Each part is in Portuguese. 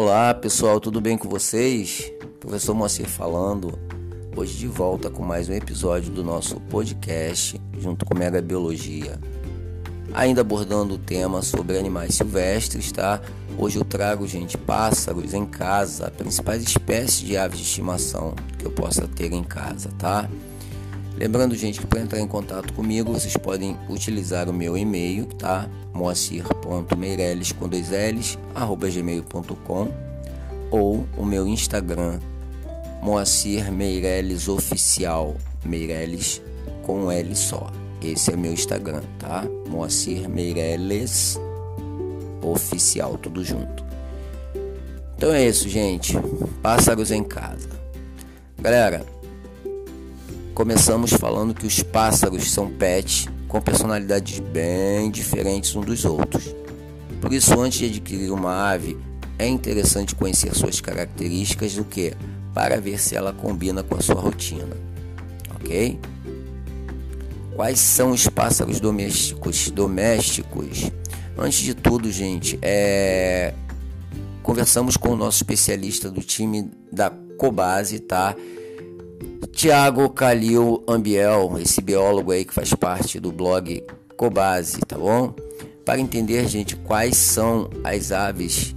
Olá pessoal, tudo bem com vocês? Professor Moacir falando, hoje de volta com mais um episódio do nosso podcast junto com Mega Biologia. Ainda abordando o tema sobre animais silvestres, tá? Hoje eu trago, gente, pássaros em casa, principais espécies de aves de estimação que eu possa ter em casa, tá? Lembrando, gente, que para entrar em contato comigo, vocês podem utilizar o meu e-mail, tá? moacir.meireles com dois L's, arroba gmail.com ou o meu Instagram, Moacir Meireles Oficial, Meireles com um L só. Esse é meu Instagram, tá? Moacir Meireles Oficial, tudo junto. Então é isso, gente. Pássaros em casa. Galera, Começamos falando que os pássaros são pets com personalidades bem diferentes uns dos outros. Por isso, antes de adquirir uma ave, é interessante conhecer suas características do que para ver se ela combina com a sua rotina. OK? Quais são os pássaros domésticos? Domésticos. Antes de tudo, gente, é conversamos com o nosso especialista do time da Cobase, tá? Tiago Calil Ambiel, esse biólogo aí que faz parte do blog Cobase, tá bom? Para entender, gente, quais são as aves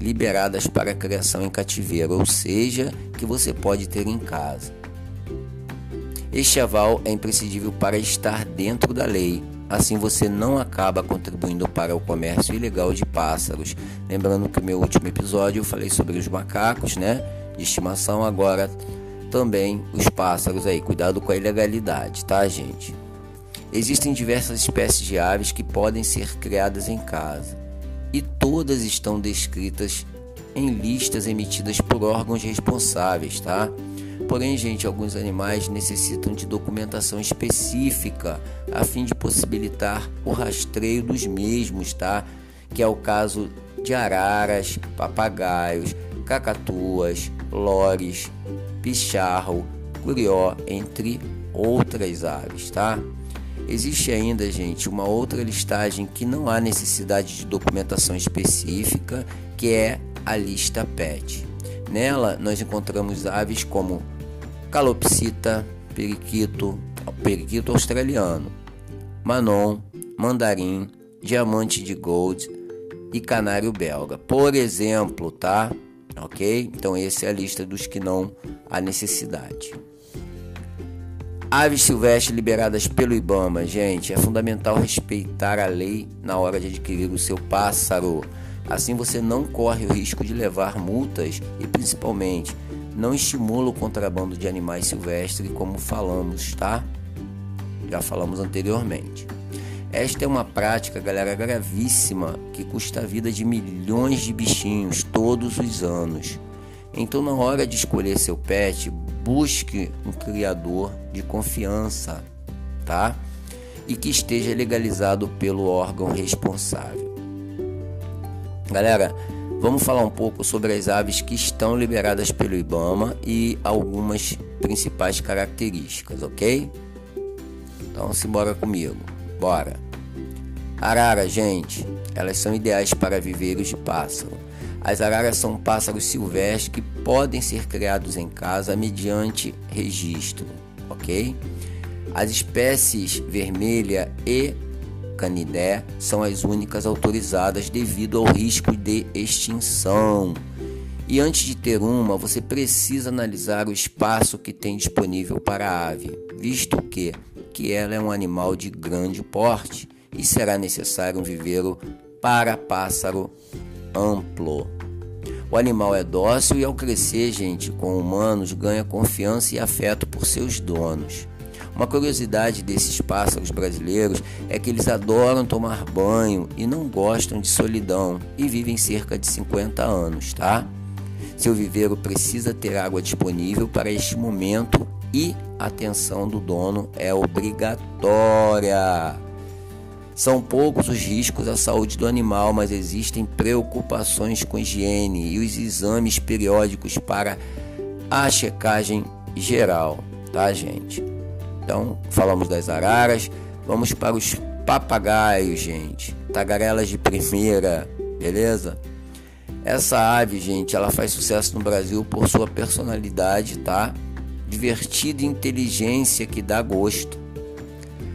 liberadas para criação em cativeiro, ou seja, que você pode ter em casa. Este aval é imprescindível para estar dentro da lei. Assim você não acaba contribuindo para o comércio ilegal de pássaros. Lembrando que no meu último episódio eu falei sobre os macacos, né, de estimação, agora também os pássaros aí. Cuidado com a ilegalidade, tá, gente? Existem diversas espécies de aves que podem ser criadas em casa e todas estão descritas em listas emitidas por órgãos responsáveis, tá? Porém, gente, alguns animais necessitam de documentação específica a fim de possibilitar o rastreio dos mesmos, tá? Que é o caso de araras, papagaios, cacatuas, lores, picharro, curió, entre outras aves, tá? Existe ainda, gente, uma outra listagem que não há necessidade de documentação específica, que é a lista PET. Nela nós encontramos aves como calopsita, periquito, periquito australiano, manon, mandarim, diamante de gold e canário belga. Por exemplo, tá? Ok? Então, essa é a lista dos que não há necessidade. Aves silvestres liberadas pelo Ibama, gente, é fundamental respeitar a lei na hora de adquirir o seu pássaro. Assim você não corre o risco de levar multas e principalmente não estimula o contrabando de animais silvestres, como falamos, tá? Já falamos anteriormente. Esta é uma prática, galera, gravíssima que custa a vida de milhões de bichinhos todos os anos. Então, na hora de escolher seu pet, busque um criador de confiança, tá? E que esteja legalizado pelo órgão responsável. Galera, vamos falar um pouco sobre as aves que estão liberadas pelo IBAMA e algumas principais características, ok? Então, simbora comigo. Bora! Arara, gente, elas são ideais para viveiros de pássaro. As araras são pássaros silvestres que podem ser criados em casa mediante registro, ok? As espécies vermelha e canidé são as únicas autorizadas devido ao risco de extinção. E antes de ter uma, você precisa analisar o espaço que tem disponível para a ave, visto que que ela é um animal de grande porte e será necessário um viveiro para pássaro amplo. O animal é dócil e ao crescer, gente, com humanos, ganha confiança e afeto por seus donos. Uma curiosidade desses pássaros brasileiros é que eles adoram tomar banho e não gostam de solidão e vivem cerca de 50 anos, tá? Seu viveiro precisa ter água disponível para este momento e atenção do dono é obrigatória. São poucos os riscos à saúde do animal, mas existem preocupações com higiene e os exames periódicos para a checagem geral, tá, gente? Então, falamos das araras, vamos para os papagaios, gente. Tagarelas de primeira, beleza? Essa ave, gente, ela faz sucesso no Brasil por sua personalidade, tá? Divertida inteligência que dá gosto.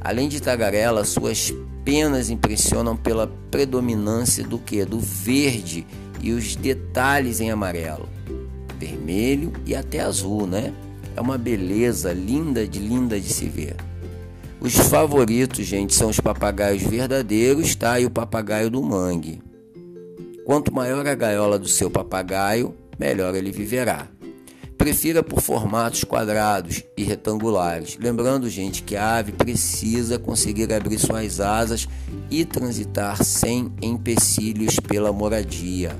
Além de tagarela, suas penas impressionam pela predominância do que? Do verde e os detalhes em amarelo, vermelho e até azul, né? É uma beleza linda de linda de se ver. Os favoritos, gente, são os papagaios verdadeiros, tá? E o papagaio do mangue. Quanto maior a gaiola do seu papagaio, melhor ele viverá. Prefira por formatos quadrados e retangulares. Lembrando, gente, que a ave precisa conseguir abrir suas asas e transitar sem empecilhos pela moradia.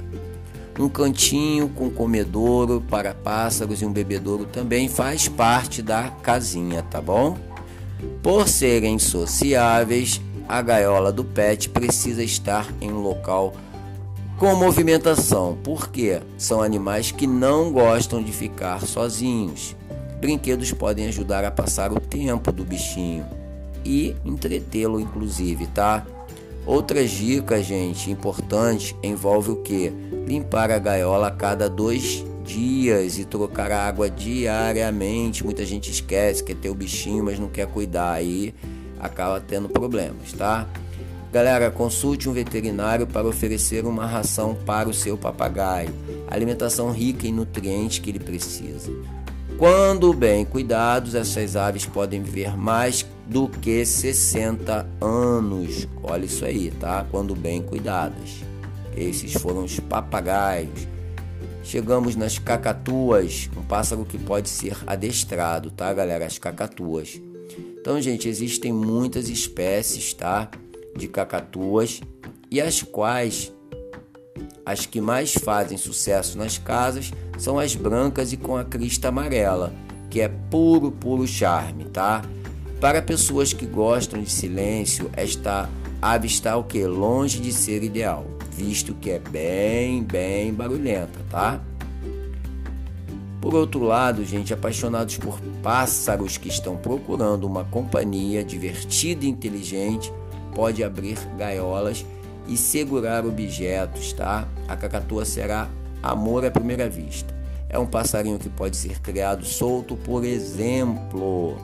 Um cantinho com comedouro para pássaros e um bebedouro também faz parte da casinha, tá bom? Por serem sociáveis, a gaiola do pet precisa estar em um local com movimentação, porque são animais que não gostam de ficar sozinhos. Brinquedos podem ajudar a passar o tempo do bichinho e entretê-lo, inclusive, tá? Outras dicas, gente, importantes envolve o que? Limpar a gaiola a cada dois dias e trocar a água diariamente. Muita gente esquece que é ter o bichinho, mas não quer cuidar aí acaba tendo problemas, tá? Galera, consulte um veterinário para oferecer uma ração para o seu papagaio, alimentação rica em nutrientes que ele precisa. Quando bem cuidados, essas aves podem viver mais do que 60 anos. Olha isso aí, tá? Quando bem cuidadas. Esses foram os papagaios. Chegamos nas cacatuas, um pássaro que pode ser adestrado, tá, galera? As cacatuas. Então, gente, existem muitas espécies, tá? De cacatuas e as quais as que mais fazem sucesso nas casas são as brancas e com a crista amarela, que é puro, puro charme, tá? Para pessoas que gostam de silêncio, esta ave está o que? Longe de ser ideal, visto que é bem, bem barulhenta, tá? Por outro lado, gente, apaixonados por pássaros que estão procurando uma companhia divertida e inteligente, pode abrir gaiolas e segurar objetos, tá? A cacatua será amor à primeira vista. É um passarinho que pode ser criado solto, por exemplo.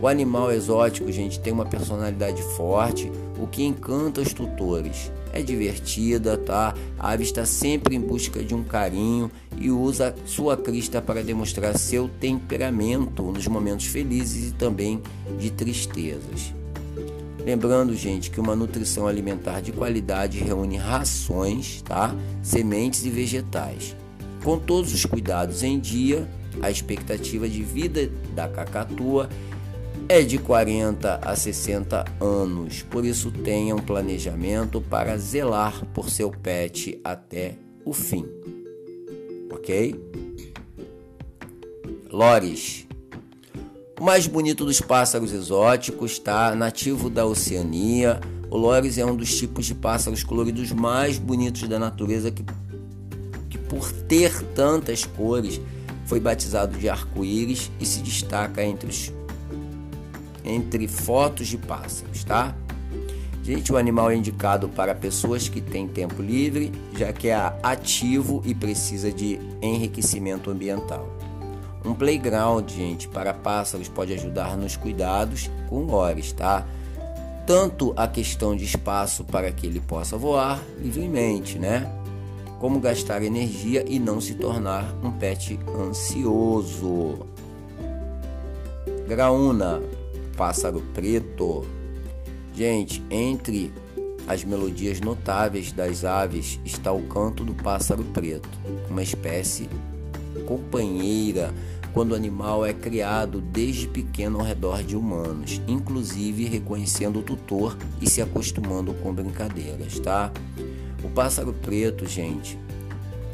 O animal exótico, gente, tem uma personalidade forte, o que encanta os tutores. É divertida, tá? A ave está sempre em busca de um carinho e usa sua crista para demonstrar seu temperamento nos momentos felizes e também de tristezas. Lembrando, gente, que uma nutrição alimentar de qualidade reúne rações, tá? sementes e vegetais. Com todos os cuidados em dia, a expectativa de vida da cacatua é de 40 a 60 anos. Por isso, tenha um planejamento para zelar por seu pet até o fim. Ok? Lores. O mais bonito dos pássaros exóticos, está Nativo da Oceania. O Loris é um dos tipos de pássaros coloridos mais bonitos da natureza que, que por ter tantas cores, foi batizado de arco-íris e se destaca entre os entre fotos de pássaros, tá? Gente, o animal é indicado para pessoas que têm tempo livre, já que é ativo e precisa de enriquecimento ambiental. Um playground, gente, para pássaros pode ajudar nos cuidados com lores, tá? Tanto a questão de espaço para que ele possa voar livremente, né? Como gastar energia e não se tornar um pet ansioso. Graúna, pássaro preto. Gente, entre as melodias notáveis das aves está o canto do pássaro preto, uma espécie companheira quando o animal é criado desde pequeno ao redor de humanos, inclusive reconhecendo o tutor e se acostumando com brincadeiras, tá? O pássaro preto, gente,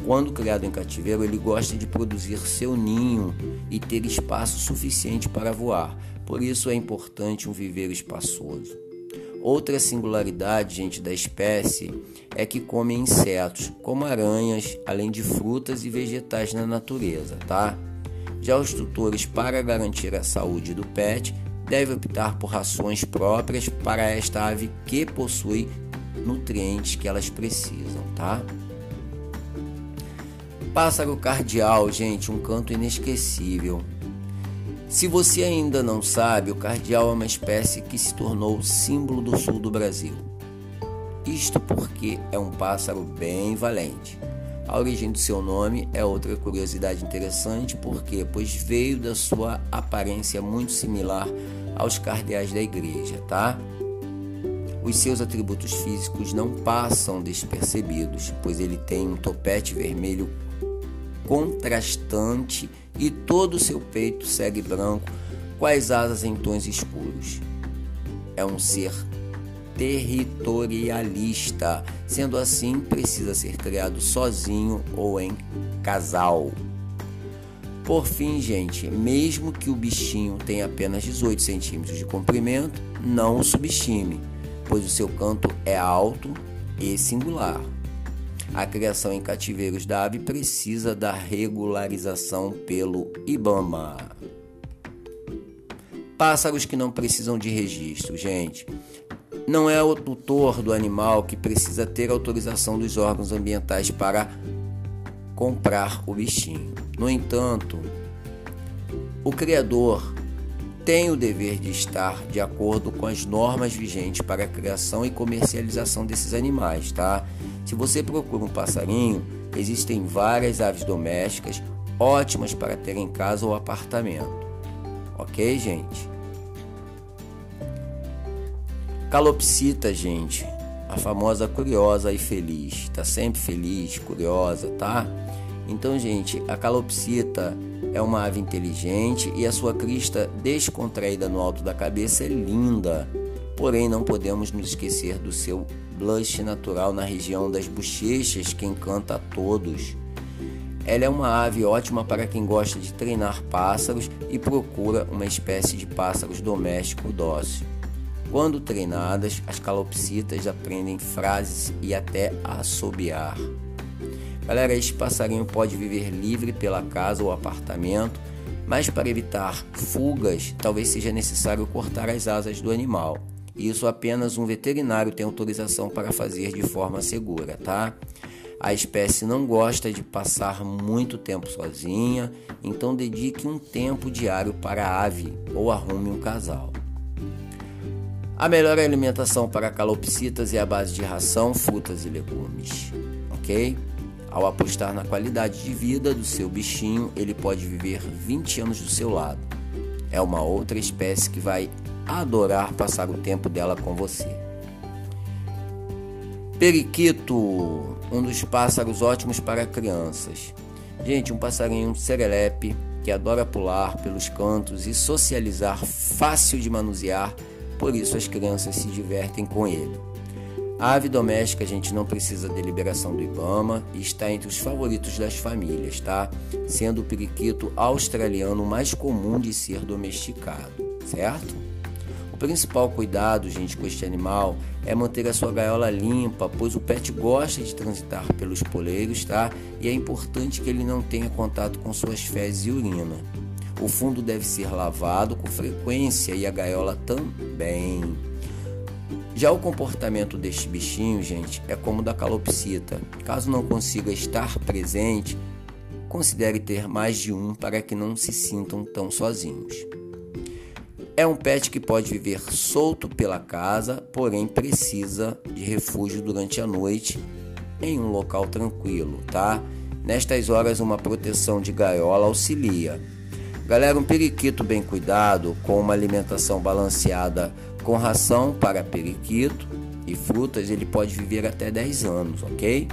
quando criado em cativeiro, ele gosta de produzir seu ninho e ter espaço suficiente para voar. Por isso é importante um viveiro espaçoso. Outra singularidade, gente, da espécie é que come insetos, como aranhas, além de frutas e vegetais na natureza, tá? Já os tutores, para garantir a saúde do pet, devem optar por rações próprias para esta ave que possui nutrientes que elas precisam, tá? Pássaro cardial, gente, um canto inesquecível. Se você ainda não sabe, o cardial é uma espécie que se tornou símbolo do sul do Brasil. Isto porque é um pássaro bem valente. A origem do seu nome é outra curiosidade interessante, porque pois veio da sua aparência muito similar aos cardeais da igreja, tá? Os seus atributos físicos não passam despercebidos, pois ele tem um topete vermelho contrastante e todo o seu peito segue branco as asas em tons escuros. É um ser territorialista, sendo assim, precisa ser criado sozinho ou em casal. Por fim, gente, mesmo que o bichinho tenha apenas 18 centímetros de comprimento, não o subestime, pois o seu canto é alto e singular. A criação em cativeiros da ave precisa da regularização pelo IBAMA. Pássaros que não precisam de registro, gente. Não é o tutor do animal que precisa ter autorização dos órgãos ambientais para comprar o bichinho. No entanto, o criador tem o dever de estar de acordo com as normas vigentes para a criação e comercialização desses animais, tá? Se você procura um passarinho, existem várias aves domésticas ótimas para ter em casa ou apartamento. Ok, gente? Calopsita, gente, a famosa curiosa e feliz, tá sempre feliz, curiosa, tá? Então, gente, a calopsita é uma ave inteligente e a sua crista descontraída no alto da cabeça é linda. Porém, não podemos nos esquecer do seu blush natural na região das bochechas que encanta a todos. Ela é uma ave ótima para quem gosta de treinar pássaros e procura uma espécie de pássaros doméstico dócil. Quando treinadas, as calopsitas aprendem frases e até assobiar. Galera, este passarinho pode viver livre pela casa ou apartamento, mas para evitar fugas, talvez seja necessário cortar as asas do animal. Isso apenas um veterinário tem autorização para fazer de forma segura, tá? A espécie não gosta de passar muito tempo sozinha, então dedique um tempo diário para a ave ou arrume um casal. A melhor alimentação para calopsitas é a base de ração, frutas e legumes, ok? Ao apostar na qualidade de vida do seu bichinho, ele pode viver 20 anos do seu lado. É uma outra espécie que vai adorar passar o tempo dela com você. Periquito, um dos pássaros ótimos para crianças. Gente, um passarinho serelepe que adora pular pelos cantos e socializar, fácil de manusear por isso as crianças se divertem com ele. A ave doméstica a gente não precisa de liberação do Ibama e está entre os favoritos das famílias, tá? Sendo o periquito australiano mais comum de ser domesticado, certo? O principal cuidado, gente, com este animal é manter a sua gaiola limpa, pois o pet gosta de transitar pelos poleiros, tá? E é importante que ele não tenha contato com suas fezes e urina. O fundo deve ser lavado com frequência e a gaiola também. Já o comportamento deste bichinho, gente, é como o da calopsita. Caso não consiga estar presente, considere ter mais de um para que não se sintam tão sozinhos. É um pet que pode viver solto pela casa, porém precisa de refúgio durante a noite em um local tranquilo, tá? Nestas horas, uma proteção de gaiola auxilia. Galera, um periquito bem cuidado, com uma alimentação balanceada com ração para periquito e frutas, ele pode viver até 10 anos, ok?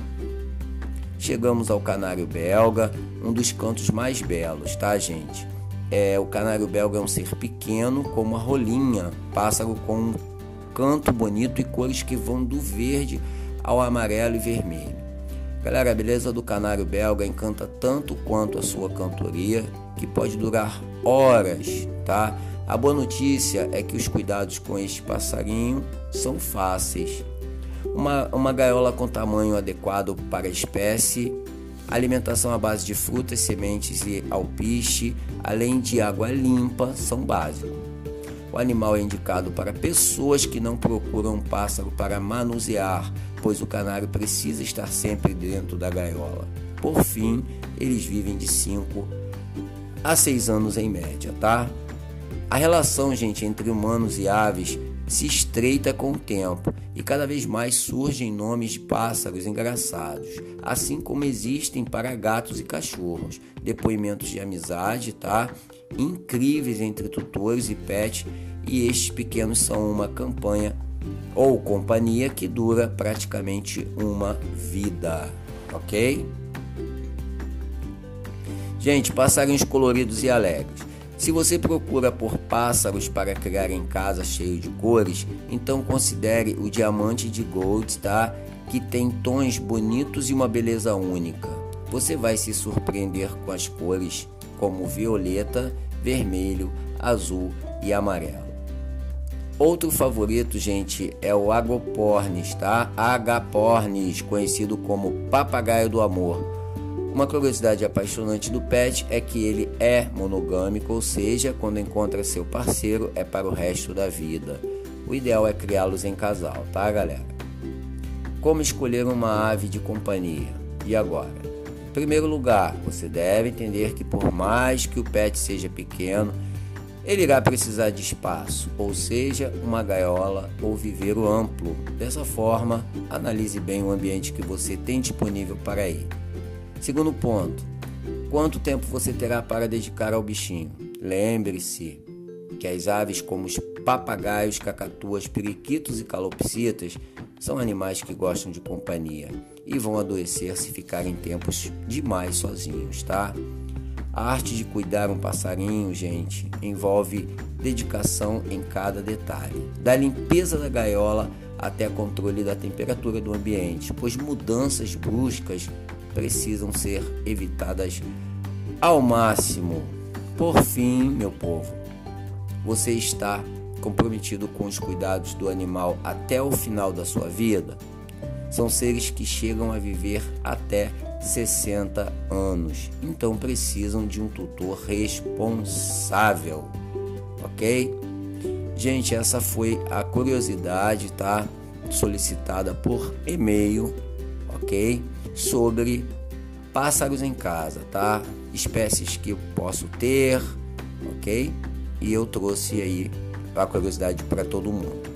Chegamos ao canário belga, um dos cantos mais belos, tá, gente? É, o canário belga é um ser pequeno, como a rolinha, pássaro com um canto bonito e cores que vão do verde ao amarelo e vermelho. Galera, a beleza do canário belga encanta tanto quanto a sua cantoria, que pode durar horas, tá? A boa notícia é que os cuidados com este passarinho são fáceis. Uma, uma gaiola com tamanho adequado para a espécie, alimentação à base de frutas, sementes e alpiste, além de água limpa, são básicos. O animal é indicado para pessoas que não procuram um pássaro para manusear, pois o canário precisa estar sempre dentro da gaiola. Por fim, eles vivem de 5 a 6 anos em média, tá? A relação, gente, entre humanos e aves se estreita com o tempo e cada vez mais surgem nomes de pássaros engraçados, assim como existem para gatos e cachorros. Depoimentos de amizade, tá? Incríveis entre tutores e pets, e estes pequenos são uma campanha ou companhia que dura praticamente uma vida, ok? Gente, passarinhos coloridos e alegres. Se você procura por pássaros para criar em casa cheio de cores, então considere o diamante de gold, tá? Que tem tons bonitos e uma beleza única. Você vai se surpreender com as cores como violeta, vermelho, azul e amarelo. Outro favorito, gente, é o Agopornis, tá? Agapornis, conhecido como papagaio do amor uma curiosidade apaixonante do pet é que ele é monogâmico, ou seja, quando encontra seu parceiro é para o resto da vida. O ideal é criá-los em casal, tá, galera? Como escolher uma ave de companhia? E agora? Em primeiro lugar, você deve entender que por mais que o pet seja pequeno, ele irá precisar de espaço, ou seja, uma gaiola ou viveiro amplo. Dessa forma, analise bem o ambiente que você tem disponível para ele. Segundo ponto, quanto tempo você terá para dedicar ao bichinho? Lembre-se que as aves como os papagaios, cacatuas, periquitos e calopsitas são animais que gostam de companhia e vão adoecer se ficarem tempos demais sozinhos, tá? A arte de cuidar um passarinho, gente, envolve dedicação em cada detalhe, da limpeza da gaiola até controle da temperatura do ambiente, pois mudanças bruscas precisam ser evitadas ao máximo. Por fim, meu povo, você está comprometido com os cuidados do animal até o final da sua vida? São seres que chegam a viver até 60 anos, então precisam de um tutor responsável, ok? Gente, essa foi a curiosidade, tá? Solicitada por e-mail, ok? Sobre pássaros em casa, tá? Espécies que eu posso ter, ok? E eu trouxe aí a curiosidade para todo mundo.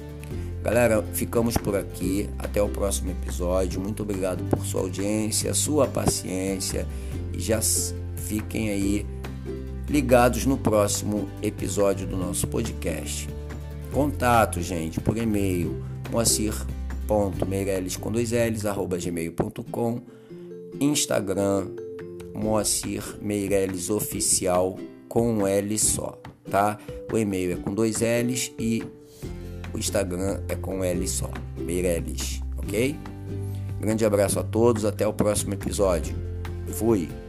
Galera, ficamos por aqui. Até o próximo episódio. Muito obrigado por sua audiência, sua paciência e já fiquem aí ligados no próximo episódio do nosso podcast. Contato, gente, por e-mail moacir.meireles com dois L's, arroba gmail.com Instagram Moacir Meireles Oficial com um L só, tá? O e-mail é com dois L's e o Instagram é com um L só, Meireles, ok? Grande abraço a todos, até o próximo episódio. Fui!